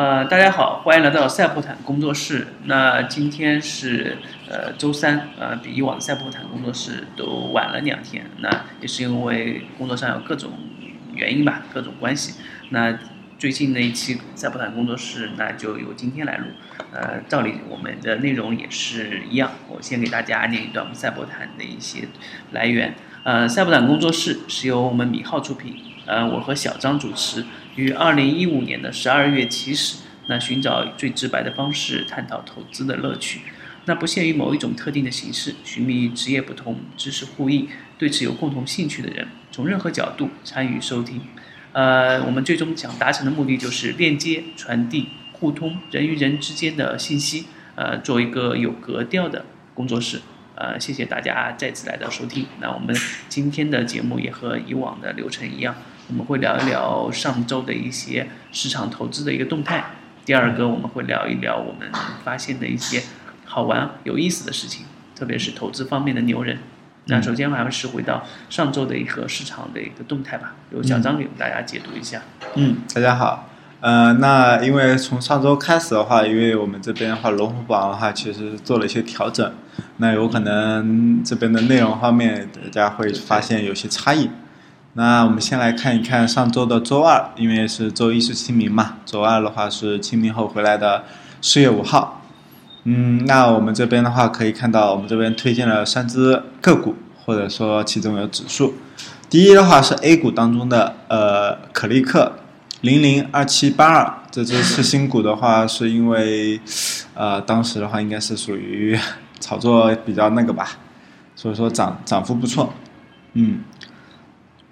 呃，大家好，欢迎来到赛博坦工作室。那今天是呃周三，呃，比以往的赛博坦工作室都晚了两天。那也是因为工作上有各种原因吧，各种关系。那最近的一期赛博坦工作室，那就由今天来录。呃，照理我们的内容也是一样。我先给大家念一段我们赛博坦的一些来源。呃，赛博坦工作室是由我们米号出品，呃，我和小张主持。于二零一五年的十二月起始，那寻找最直白的方式探讨投资的乐趣，那不限于某一种特定的形式，寻觅职业不同、知识互异、对此有共同兴趣的人，从任何角度参与收听。呃，我们最终想达成的目的就是链接、传递、互通人与人之间的信息，呃，做一个有格调的工作室。呃，谢谢大家再次来到收听。那我们今天的节目也和以往的流程一样。我们会聊一聊上周的一些市场投资的一个动态。第二个，我们会聊一聊我们发现的一些好玩有意思的事情，特别是投资方面的牛人。那首先，我们还是回到上周的一个市场的一个动态吧，由小张给大家解读一下。嗯，大家好。呃，那因为从上周开始的话，因为我们这边的话，龙虎榜的话，其实做了一些调整，那有可能这边的内容方面，大家会发现有些差异。那我们先来看一看上周的周二，因为是周一是清明嘛，周二的话是清明后回来的四月五号。嗯，那我们这边的话可以看到，我们这边推荐了三只个股，或者说其中有指数。第一的话是 A 股当中的呃可立克零零二七八二这只次新股的话，是因为呃当时的话应该是属于炒作比较那个吧，所以说涨涨幅不错，嗯。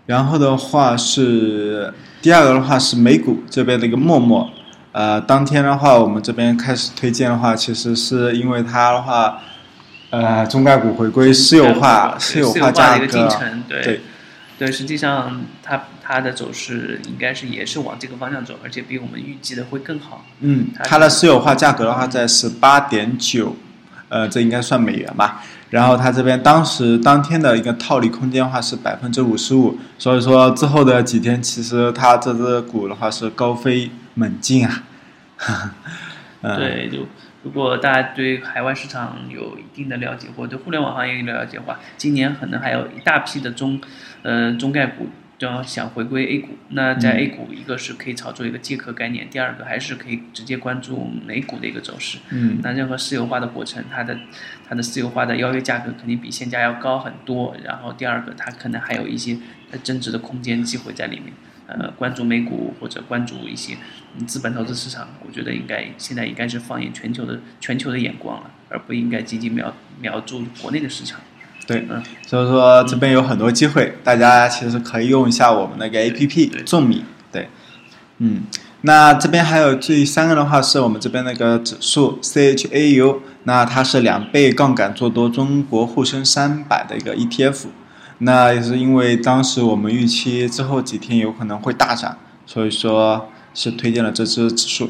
然后的话是第二个的话是美股这边的一个陌陌，呃，当天的话我们这边开始推荐的话，其实是因为它的话，呃，中概股回归私有化，私有化价格，对，对，实际上它它的走势应该是也是往这个方向走，而且比我们预计的会更好。嗯，它的私有化价格的话在十八点九，呃，这应该算美元吧。然后它这边当时当天的一个套利空间的话是百分之五十五，所以说之后的几天其实它这只股的话是高飞猛进啊。对，就如果大家对海外市场有一定的了解，或者对互联网行业有了解的话，今年可能还有一大批的中，呃中概股。就要想回归 A 股，那在 A 股，一个是可以炒作一个借壳概念，第二个还是可以直接关注美股的一个走势。嗯，那任何私有化的过程，它的它的私有化的邀约价格肯定比现价要高很多。然后第二个，它可能还有一些增值的空间机会在里面。呃，关注美股或者关注一些资本投资市场，我觉得应该现在应该是放眼全球的全球的眼光了，而不应该仅仅瞄瞄住国内的市场。对，嗯所以说这边有很多机会，大家其实可以用一下我们那个 A P P 众米。对，嗯，那这边还有第三个的话是我们这边那个指数 C H A U，那它是两倍杠杆做多中国沪深三百的一个 E T F，那也是因为当时我们预期之后几天有可能会大涨，所以说是推荐了这只指数。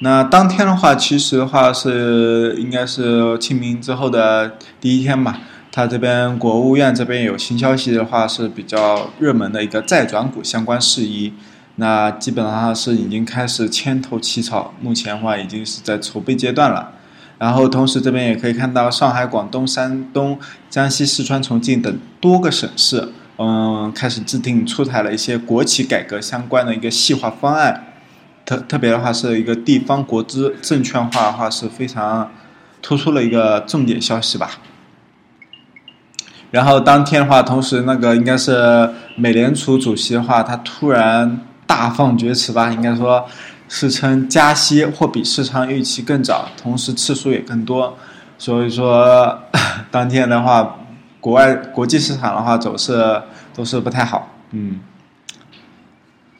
那当天的话，其实的话是应该是清明之后的第一天吧。它这边国务院这边有新消息的话是比较热门的一个债转股相关事宜，那基本上是已经开始牵头起草，目前的话已经是在筹备阶段了。然后同时这边也可以看到上海、广东、山东、江西、四川、重庆等多个省市，嗯，开始制定出台了一些国企改革相关的一个细化方案。特特别的话是一个地方国资证券化的话是非常突出了一个重点消息吧。然后当天的话，同时那个应该是美联储主席的话，他突然大放厥词吧，应该说是称加息或比市场预期更早，同时次数也更多，所以说当天的话，国外国际市场的话走势都是不太好，嗯。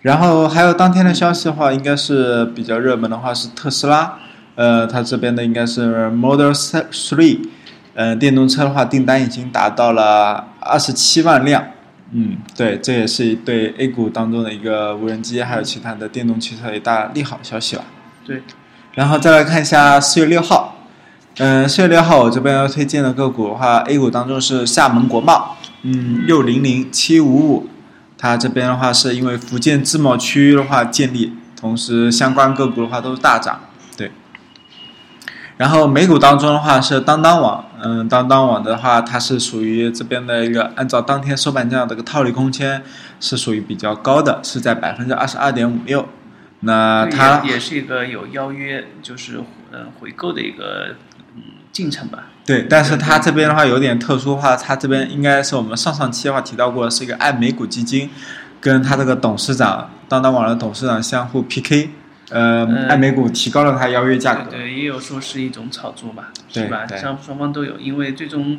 然后还有当天的消息的话，应该是比较热门的话是特斯拉，呃，它这边的应该是 Model Three。嗯，电动车的话，订单已经达到了二十七万辆。嗯，对，这也是对 A 股当中的一个无人机还有其他的电动汽车一大利好消息了。对，然后再来看一下四月六号。嗯，四月六号我这边要推荐的个股的话，A 股当中是厦门国贸。嗯，六零零七五五，它这边的话是因为福建自贸区的话建立。同时相关个股的话都是大涨，对。然后美股当中的话是当当网，嗯，当当网的话它是属于这边的一个按照当天收盘价的一个套利空间是属于比较高的，是在百分之二十二点五六。那它也是一个有邀约，就是嗯回购的一个嗯进程吧。对，但是它这边的话有点特殊的话，它这边应该是我们上上期的话提到过，是一个爱美股基金，跟它这个董事长当当网的董事长相互 PK，呃，爱美股提高了它邀约价格。对，也有说是一种炒作吧，是吧？双双方都有，因为最终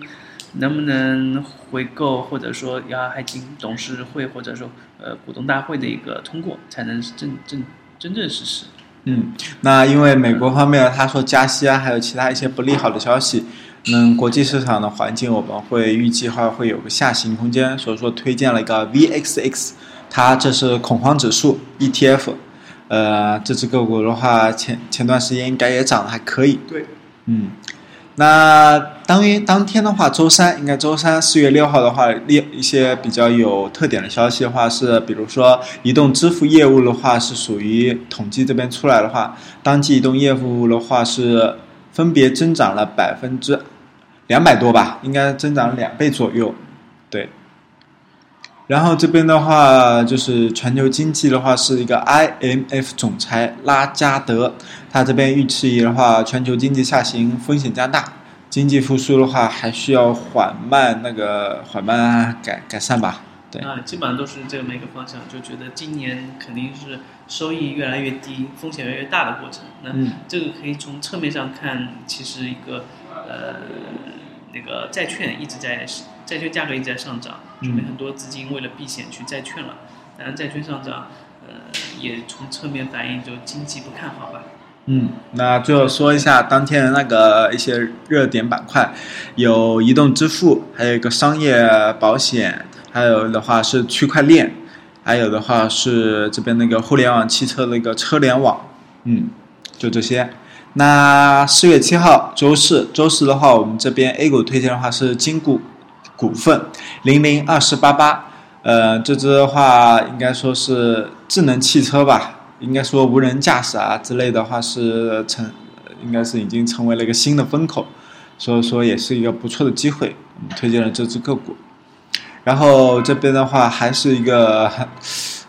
能不能回购，或者说要还经董事会或者说呃股东大会的一个通过，才能真正真正实施。嗯，那因为美国方面他说加息啊，还有其他一些不利好的消息。嗯国际市场的环境，我们会预计话会有个下行空间，所以说推荐了一个 VXX，它这是恐慌指数 ETF，呃，这只个股的话，前前段时间应该也涨得还可以。对，嗯，那当于当天的话，周三应该周三四月六号的话，列一些比较有特点的消息的话是，比如说移动支付业务的话是属于统计这边出来的话，当季移动业务的话是分别增长了百分之。两百多吧，应该增长两倍左右，对。然后这边的话，就是全球经济的话，是一个 IMF 总裁拉加德，他这边预期的话，全球经济下行风险加大，经济复苏的话还需要缓慢那个缓慢改改善吧，对。啊，基本上都是这么一个方向，就觉得今年肯定是收益越来越低，风险越来越大的过程。那这个可以从侧面上看，其实一个呃。那个债券一直在，债券价格一直在上涨，说明很多资金为了避险去债券了。当然，债券上涨，呃，也从侧面反映就经济不看好吧。嗯，那最后说一下当天的那个一些热点板块，有移动支付，还有一个商业保险，还有的话是区块链，还有的话是这边那个互联网汽车的一个车联网。嗯，就这些。那四月七号周四，周四的话，我们这边 A 股推荐的话是金股股份零零二四八八，呃，这只的话应该说是智能汽车吧，应该说无人驾驶啊之类的话是成，应该是已经成为了一个新的风口，所以说也是一个不错的机会，我们推荐了这只个股。然后这边的话还是一个，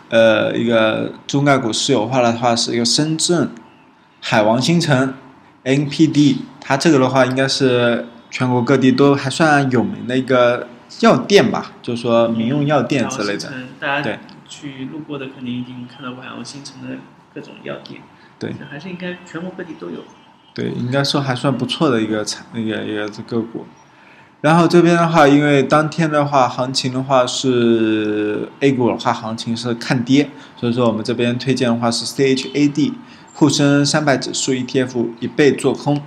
呃，一个中概股私有化的话是一个深圳。海王星城，NPD，它这个的话应该是全国各地都还算有名的一个药店吧，就是说民用药店之类的。大家去路过的肯定已经看到过海王星城的各种药店。对。还是应该全国各地都有。对，应该说还算不错的一个产那个一个个股。然后这边的话，因为当天的话行情的话是 A 股的话行情是看跌，所以说我们这边推荐的话是 CHAD。沪深三百指数 ETF 一倍做空，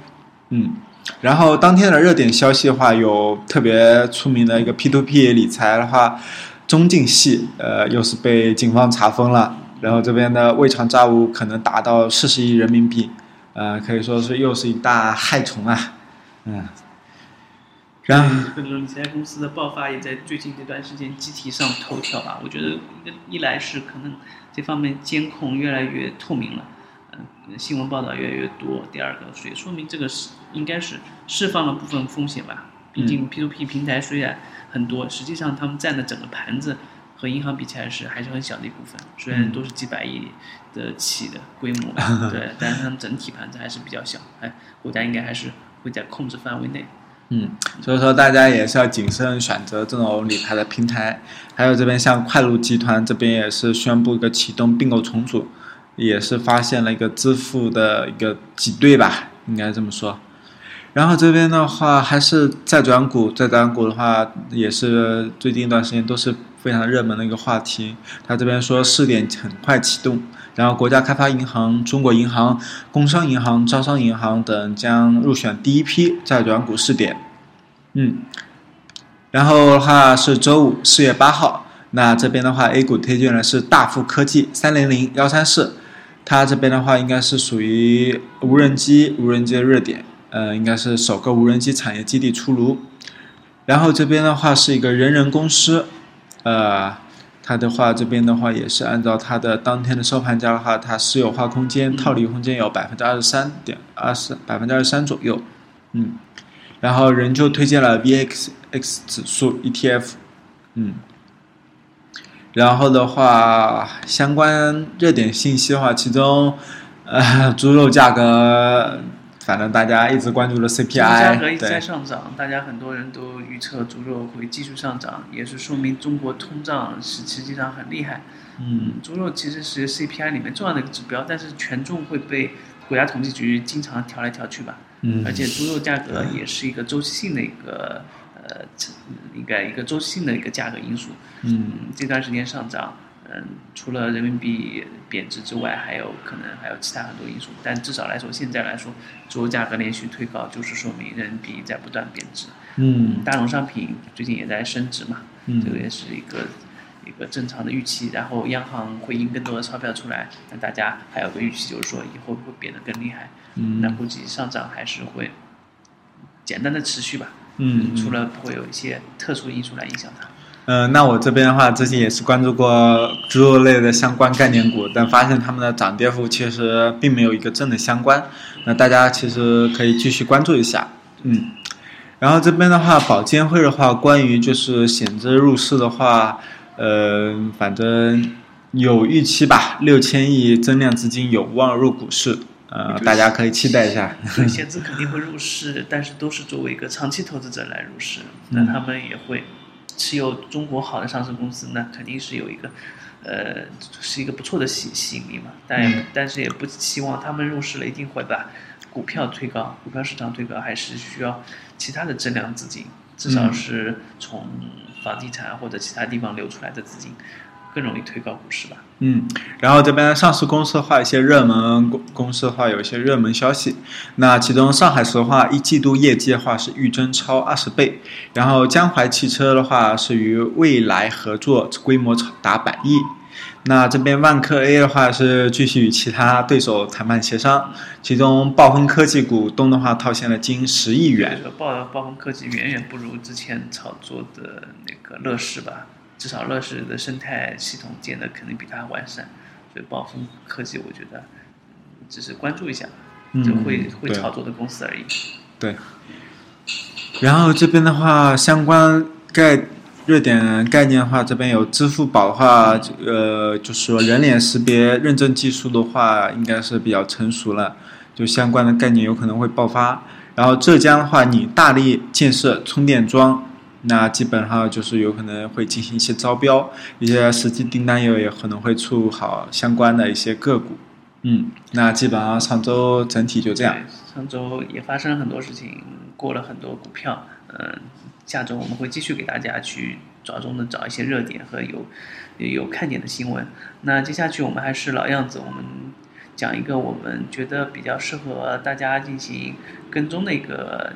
嗯，然后当天的热点消息的话，有特别出名的一个 P2P 理财的话，中晋系，呃，又是被警方查封了，然后这边的未偿债务可能达到四十亿人民币，呃，可以说是又是一大害虫啊，嗯，然后这个理财公司的爆发也在最近这段时间集体上头条吧，我觉得一来是可能这方面监控越来越透明了。嗯新闻报道越来越多。第二个，所以说明这个是应该是释放了部分风险吧。毕竟 P2P 平台虽然很多，实际上他们占的整个盘子和银行比起来是还是很小的一部分。虽然都是几百亿的起的规模，对，但是他们整体盘子还是比较小。哎，国家应该还是会在控制范围内。嗯，所以说大家也是要谨慎选择这种理财的平台。还有这边像快鹿集团这边也是宣布一个启动并购重组。也是发现了一个支付的一个挤兑吧，应该这么说。然后这边的话，还是债转股，债转股的话，也是最近一段时间都是非常热门的一个话题。他这边说试点很快启动，然后国家开发银行、中国银行、工商银行、招商银行等将入选第一批债转股试点。嗯，然后的话是周五四月八号，那这边的话 A 股推荐的是大富科技三零零幺三四。它这边的话应该是属于无人机，无人机的热点，呃，应该是首个无人机产业基地出炉。然后这边的话是一个人人公司，呃，它的话这边的话也是按照它的当天的收盘价的话，它私有化空间、套利空间有百分之二十三点二十百分之二十三左右，嗯，然后人就推荐了 VXX 指数 ETF，嗯。然后的话，相关热点信息的话，其中，呃，猪肉价格，反正大家一直关注的 CPI，价格一直在上涨，大家很多人都预测猪肉会继续上涨，也是说明中国通胀是实际上很厉害。嗯，猪肉其实是 CPI 里面重要的一个指标，但是权重会被国家统计局经常调来调去吧。嗯，而且猪肉价格也是一个周期性的一个。呃，应该一个周期性的一个价格因素。嗯，这段时间上涨，嗯，除了人民币贬值之外，还有可能还有其他很多因素。但至少来说，现在来说，猪肉价格连续推高，就是说明人民币在不断贬值。嗯，大宗商品最近也在升值嘛。嗯，这个也是一个一个正常的预期。然后央行会印更多的钞票出来，那大家还有个预期，就是说以后会变得更厉害。嗯，那估计上涨还是会简单的持续吧。嗯，除了会有一些特殊因素来影响它。嗯，那我这边的话，最近也是关注过猪肉类的相关概念股，但发现它们的涨跌幅其实并没有一个正的相关。那大家其实可以继续关注一下。嗯，然后这边的话，保监会的话，关于就是险资入市的话，呃，反正有预期吧，六千亿增量资金有望入股市。呃，大家可以期待一下。险资肯定会入市，但是都是作为一个长期投资者来入市。那他们也会持有中国好的上市公司，那肯定是有一个，呃，是一个不错的吸吸引力嘛。但但是也不希望他们入市了一定会把股票推高，股票市场推高，还是需要其他的增量资金，至少是从房地产或者其他地方流出来的资金。更容易推高股市吧。嗯，然后这边上市公司的话，一些热门公公司的话，有一些热门消息。那其中上海石化一季度业绩的话是预增超二十倍，然后江淮汽车的话是与未来合作，规模超达百亿。那这边万科 A 的话是继续与其他对手谈判协商，其中暴风科技股东的话套现了近十亿元。暴暴风科技远远不如之前炒作的那个乐视吧。至少乐视的生态系统建的肯定比它完善，所以暴风科技我觉得只是关注一下，就会会炒作的公司而已。对。然后这边的话，相关概热点概念的话，这边有支付宝的话，呃，就是说人脸识别认证技术的话，应该是比较成熟了，就相关的概念有可能会爆发。然后浙江的话，你大力建设充电桩。那基本上就是有可能会进行一些招标，一些实际订单也有可能会出好相关的一些个股。嗯，那基本上上周整体就这样。上周也发生了很多事情，过了很多股票。嗯，下周我们会继续给大家去着重的找一些热点和有有看点的新闻。那接下去我们还是老样子，我们讲一个我们觉得比较适合大家进行跟踪的一个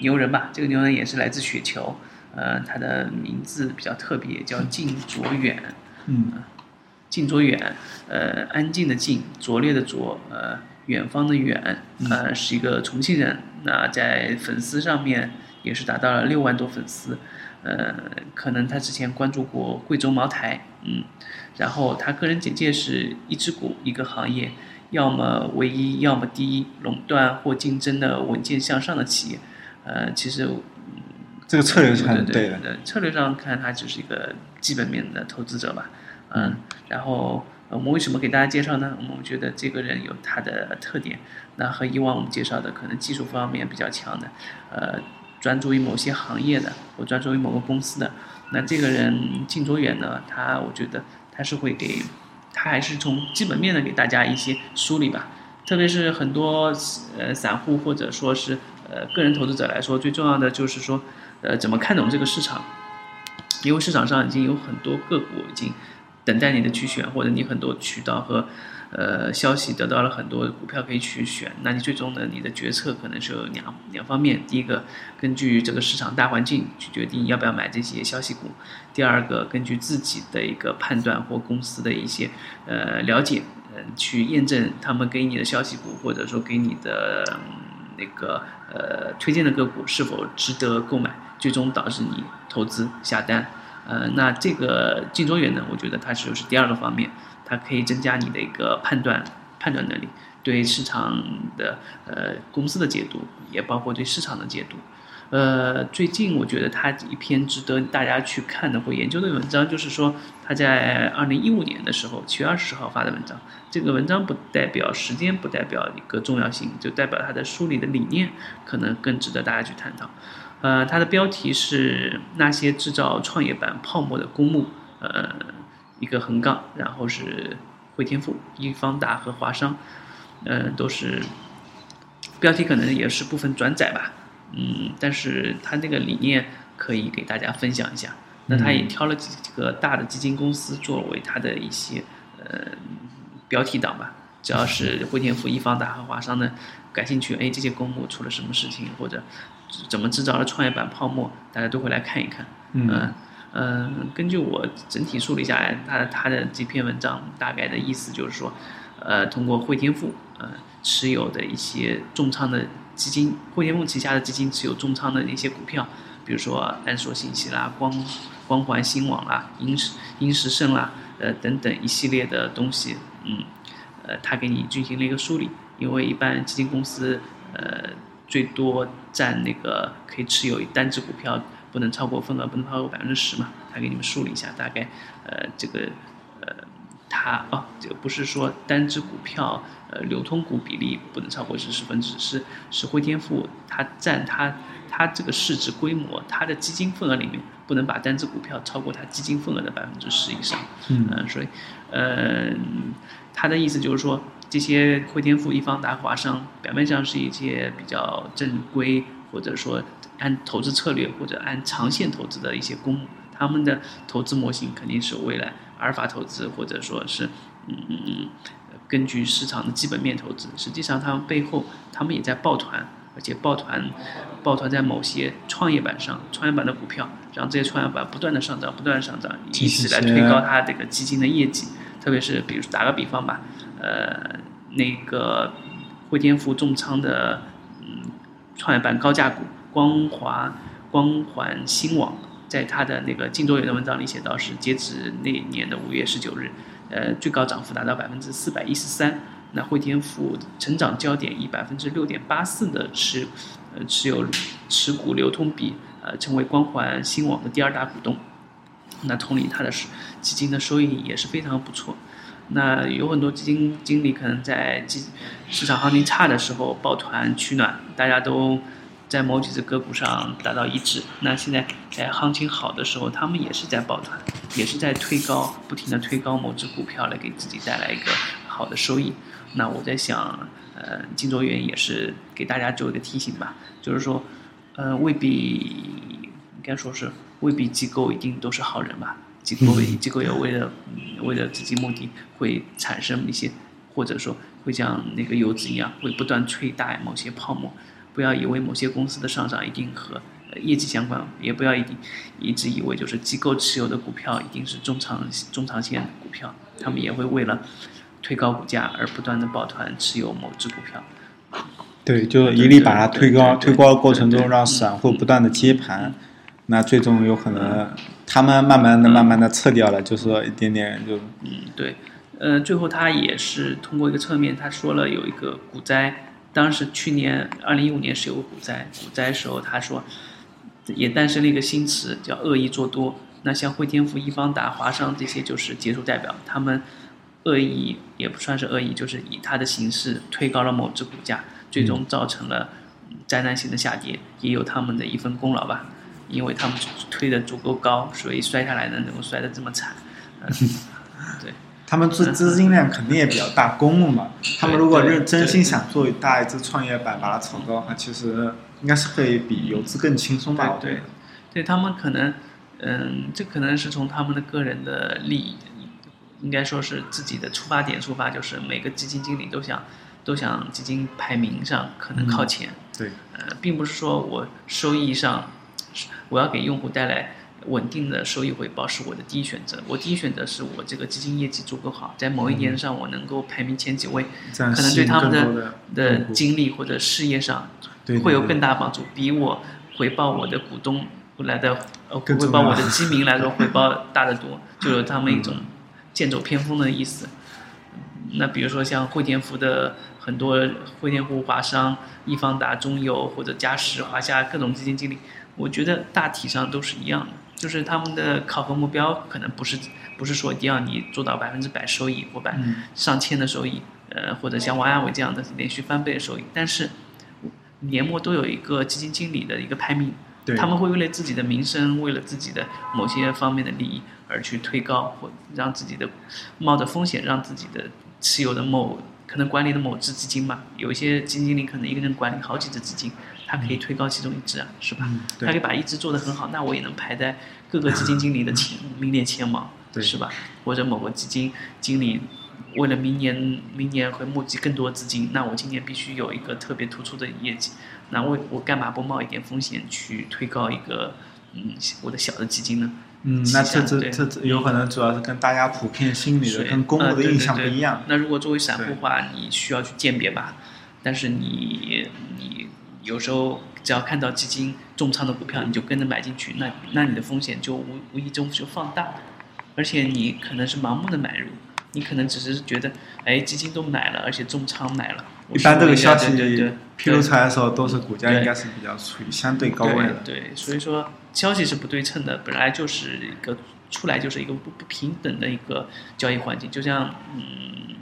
牛人吧。这个牛人也是来自雪球。呃，他的名字比较特别，叫靳卓远。嗯，靳卓远，呃，安静的静，拙劣的拙，呃，远方的远，呃，是一个重庆人。那在粉丝上面也是达到了六万多粉丝。呃，可能他之前关注过贵州茅台，嗯，然后他个人简介是一只股一个行业，要么唯一，要么第一，垄断或竞争的稳健向上的企业。呃，其实。这个策略是很对的。策略上看，他只是一个基本面的投资者吧。嗯，然后我们为什么给大家介绍呢？我们觉得这个人有他的特点，那和以往我们介绍的可能技术方面比较强的，呃，专注于某些行业的，或专注于某个公司的。那这个人靳卓远呢，他我觉得他是会给，他还是从基本面的给大家一些梳理吧。特别是很多呃散户或者说是呃个人投资者来说，最重要的就是说。呃，怎么看懂这个市场？因为市场上已经有很多个股已经等待你的去选，或者你很多渠道和呃消息得到了很多股票可以去选。那你最终呢，你的决策可能是有两两方面：第一个，根据这个市场大环境去决定要不要买这些消息股；第二个，根据自己的一个判断或公司的一些呃了解，嗯，去验证他们给你的消息股，或者说给你的那个呃推荐的个股是否值得购买。最终导致你投资下单，呃，那这个竞周员呢，我觉得它就是第二个方面，它可以增加你的一个判断判断能力，对市场的呃公司的解读，也包括对市场的解读。呃，最近我觉得他一篇值得大家去看的或研究的文章，就是说他在二零一五年的时候七月二十号发的文章。这个文章不代表时间，不代表一个重要性，就代表他的梳理的理念可能更值得大家去探讨。呃，它的标题是那些制造创业板泡沫的公募，呃，一个横杠，然后是汇添富、易方达和华商，嗯，都是标题可能也是部分转载吧。嗯，但是它那个理念可以给大家分享一下。那他也挑了几个大的基金公司作为他的一些呃标题党吧。只要是汇添富、易方达和华商的感兴趣，哎，这些公募出了什么事情，或者怎么制造了创业板泡沫，大家都会来看一看。嗯嗯，根据我整体梳理下来，他他的这篇文章大概的意思就是说，呃，通过汇添富呃持有的一些重仓的。基金汇添富旗下的基金持有重仓的一些股票，比如说安硕信息啦、光光环新网啦、英时英时盛啦，呃等等一系列的东西，嗯，呃，他给你进行了一个梳理。因为一般基金公司，呃，最多占那个可以持有单只股票不能超过份额不能超过百分之十嘛，他给你们梳理一下，大概呃这个。它啊，这个不是说单只股票，呃，流通股比例不能超过是十分之，是是汇添富它占它它这个市值规模，它的基金份额里面不能把单只股票超过它基金份额的百分之十以上。嗯，所以，嗯，他的意思就是说，这些汇添富、易方达、华商，表面上是一些比较正规，或者说按投资策略或者按长线投资的一些公募，他们的投资模型肯定是未来。阿尔法投资，或者说是，嗯嗯嗯，根据市场的基本面投资，实际上他们背后，他们也在抱团，而且抱团，抱团在某些创业板上，创业板的股票，让这些创业板不断的上涨，不断的上涨，以此来推高它这个基金的业绩。特别是，比如打个比方吧，呃，那个汇添富重仓的，嗯，创业板高价股光华、光环新网。在他的那个晋周元的文章里写到，是截止那年的五月十九日，呃，最高涨幅达到百分之四百一十三。那汇添富成长焦点以百分之六点八四的持，呃，持有持股流通比，呃，成为光环新网的第二大股东。那同理，它的基金的收益也是非常不错。那有很多基金经理可能在基市场行情差的时候抱团取暖，大家都。在某几只个股上达到一致，那现在在行情好的时候，他们也是在抱团，也是在推高，不停的推高某只股票来给自己带来一个好的收益。那我在想，呃，金卓元也是给大家做一个提醒吧，就是说，呃，未必应该说是未必机构一定都是好人吧，机构机构也为了为了自己目的会产生一些，或者说会像那个游资一样，会不断吹大某些泡沫。不要以为某些公司的上涨一定和业绩相关，也不要一定一直以为就是机构持有的股票一定是中长中长线股票，他们也会为了推高股价而不断的抱团持有某只股票。对，就一力把它推高，推高的过程中让散户不断的接盘，那最终有可能他们慢慢的、慢慢的撤掉了，就是说一点点就。嗯，对，呃，最后他也是通过一个侧面，他说了有一个股灾。当时去年二零一五年是有个股灾，股灾时候他说，也诞生了一个新词叫恶意做多。那像汇添富、易方达、华商这些就是杰出代表，他们恶意也不算是恶意，就是以他的形式推高了某只股价，最终造成了灾难性的下跌，也有他们的一份功劳吧，因为他们推的足够高，所以摔下来呢能够摔得这么惨。对。他们资资金量肯定也比较大，公募嘛。他们如果认真心想做大一只创业板，把它炒高，的话其实应该是会比游资更轻松吧？对，对他们可能，嗯，这可能是从他们的个人的利益，应该说是自己的出发点出发，就是每个基金经理都想，都想基金排名上可能靠前。对，呃，并不是说我收益上，我要给用户带来。稳定的收益回报是我的第一选择。我第一选择是我这个基金业绩足够好，在某一年上我能够排名前几位，可能对他们的的经历或者事业上会有更大帮助，比我回报我的股东来的呃回报我的基民来说回报大得多，就有他们一种剑走偏锋的意思。那比如说像汇添富的很多汇添富、华商、易方达、中油或者嘉实、华夏各种基金经理，我觉得大体上都是一样的，就是他们的考核目标可能不是不是说一定要你做到百分之百收益或百上千的收益，呃，或者像王亚伟这样的连续翻倍的收益，但是年末都有一个基金经理的一个排名，他们会为了自己的名声，为了自己的某些方面的利益而去推高或让自己的冒着风险让自己的。持有的某可能管理的某只基金嘛，有一些基金经理可能一个人管理好几只基金，他可以推高其中一只啊，是吧？他可以把一只做得很好，那我也能排在各个基金经理的前名列前茅，是吧？或者某个基金经理为了明年明年会募集更多资金，那我今年必须有一个特别突出的业绩，那我我干嘛不冒一点风险去推高一个嗯我的小的基金呢？嗯，那这这这这有可能主要是跟大家普遍心理的、跟公募的印象不一样。那如果作为散户的话，你需要去鉴别吧。但是你你有时候只要看到基金重仓的股票，你就跟着买进去，那那你的风险就无无意中就放大了。而且你可能是盲目的买入，你可能只是觉得，哎，基金都买了，而且重仓买了。一般这个消息披露出来的时候，都是股价应该是比较处于相对高位的。对，所以说。消息是不对称的，本来就是一个出来就是一个不不平等的一个交易环境，就像嗯，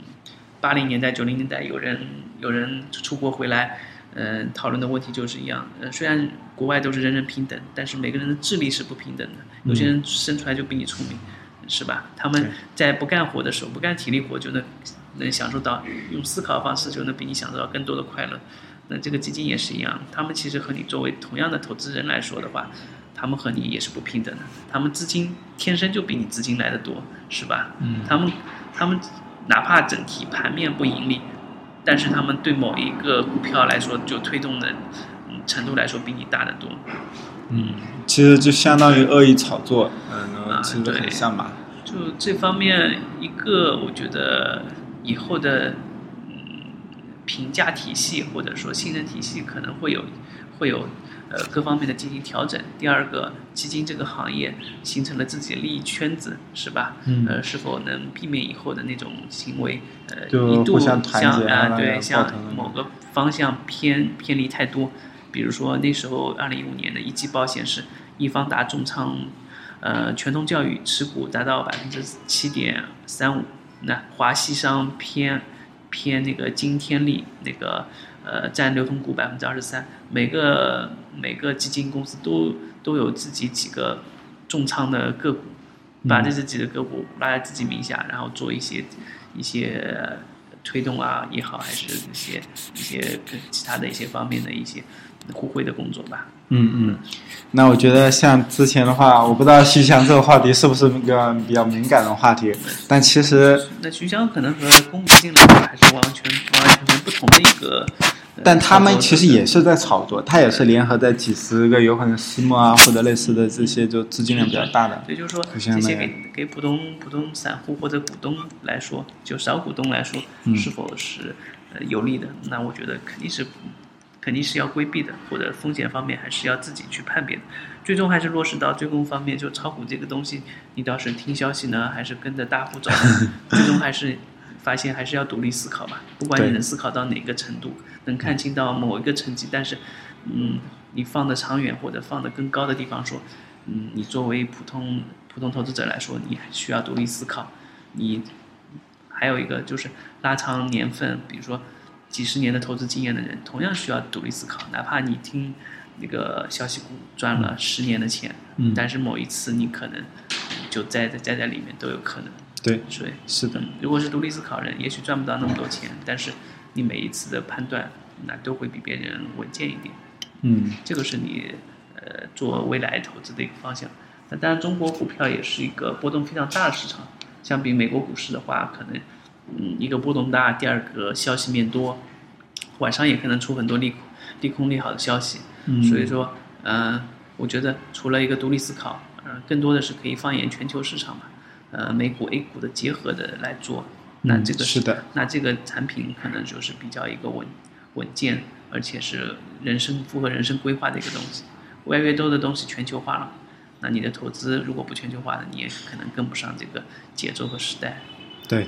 八零年代九零年代有人有人出国回来，嗯，讨论的问题就是一样，呃，虽然国外都是人人平等，但是每个人的智力是不平等的，有些人生出来就比你聪明，是吧？他们在不干活的时候，不干体力活就能能享受到用思考方式就能比你享受到更多的快乐，那这个基金也是一样，他们其实和你作为同样的投资人来说的话。他们和你也是不平等的，他们资金天生就比你资金来的多，是吧？嗯。他们，他们哪怕整体盘面不盈利，但是他们对某一个股票来说，就推动的程度来说比你大得多。嗯，其实就相当于恶意炒作，嗯，其实很像吧。就这方面一个，我觉得以后的嗯评价体系或者说信任体系可能会有会有。呃，各方面的进行调整。第二个，基金这个行业形成了自己的利益圈子，是吧？嗯。呃，是否能避免以后的那种行为？呃，一度像啊，对，向某个方向偏偏离太多。比如说那时候，二零一五年的一季报显示，易方达重仓，呃，全通教育持股达到百分之七点三五。那华西商偏偏那个金天利那个。呃，占流通股百分之二十三，每个每个基金公司都都有自己几个重仓的个股，把这几个个股拉在自己名下，然后做一些一些推动啊也好，还是一些一些其他的一些方面的一些互惠的工作吧。嗯嗯，那我觉得像之前的话，我不知道徐翔这个话题是不是一个比较敏感的话题，但其实那徐翔可能和公募进来还是完全完完全全不同的一个。但他们其实也是在炒作，他也是联合在几十个有可能私募啊或者类似的这些就资金量比较大的。也就是说，这些给给普通普通散户或者股东来说，就小股东来说，是否是呃有利的？那我觉得肯定是肯定是要规避的，或者风险方面还是要自己去判别的。最终还是落实到追供方面，就炒股这个东西，你倒是听消息呢，还是跟着大户走？最终还是。发现还是要独立思考吧，不管你能思考到哪个程度，能看清到某一个层级，但是，嗯，你放的长远或者放的更高的地方说，嗯，你作为普通普通投资者来说，你需要独立思考。你还有一个就是拉长年份，比如说几十年的投资经验的人，同样需要独立思考。哪怕你听那个消息股赚了十年的钱，嗯，但是某一次你可能就栽在栽在里面都有可能。对，所以是的。如果是独立思考人，也许赚不到那么多钱，但是你每一次的判断，那都会比别人稳健一点。嗯，这个是你呃做未来投资的一个方向。那当然，中国股票也是一个波动非常大的市场。相比美国股市的话，可能嗯一个波动大，第二个消息面多，晚上也可能出很多利利空利好的消息。嗯，所以说，嗯，我觉得除了一个独立思考，嗯，更多的是可以放眼全球市场嘛。呃，美股 A 股的结合的来做，那这个是的，那这个产品可能就是比较一个稳稳健，而且是人生符合人生规划的一个东西。越来越多的东西全球化了，那你的投资如果不全球化的，你也可能跟不上这个节奏和时代。对。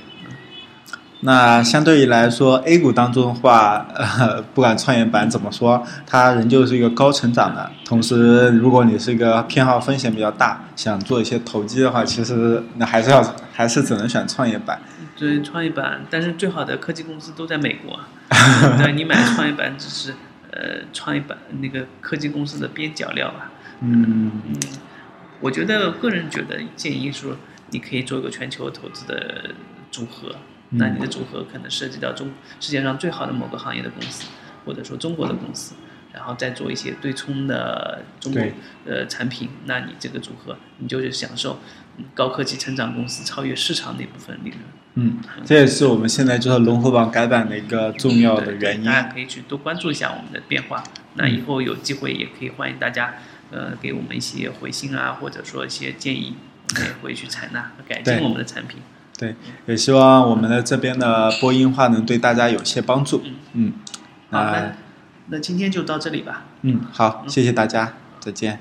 那相对于来说，A 股当中的话，呃，不管创业板怎么说，它仍旧是一个高成长的。同时，如果你是一个偏好风险比较大，想做一些投机的话，其实那还是要还是只能选创业板。对，创业板，但是最好的科技公司都在美国。对，你买创业板只是呃，创业板那个科技公司的边角料吧。嗯嗯，我觉得个人觉得建议说，你可以做一个全球投资的组合。那你的组合可能涉及到中世界上最好的某个行业的公司，或者说中国的公司，然后再做一些对冲的中国呃产品，那你这个组合你就是享受高科技成长公司超越市场那部分利润。嗯，这也是我们现在就是龙虎榜改版的一个重要的原因。大家可以去多关注一下我们的变化。那以后有机会也可以欢迎大家呃给我们一些回信啊，或者说一些建议，我们也会去采纳和改进我们的产品。对，也希望我们的这边的播音话能对大家有些帮助。嗯，好，那那今天就到这里吧。嗯，好，谢谢大家，再见。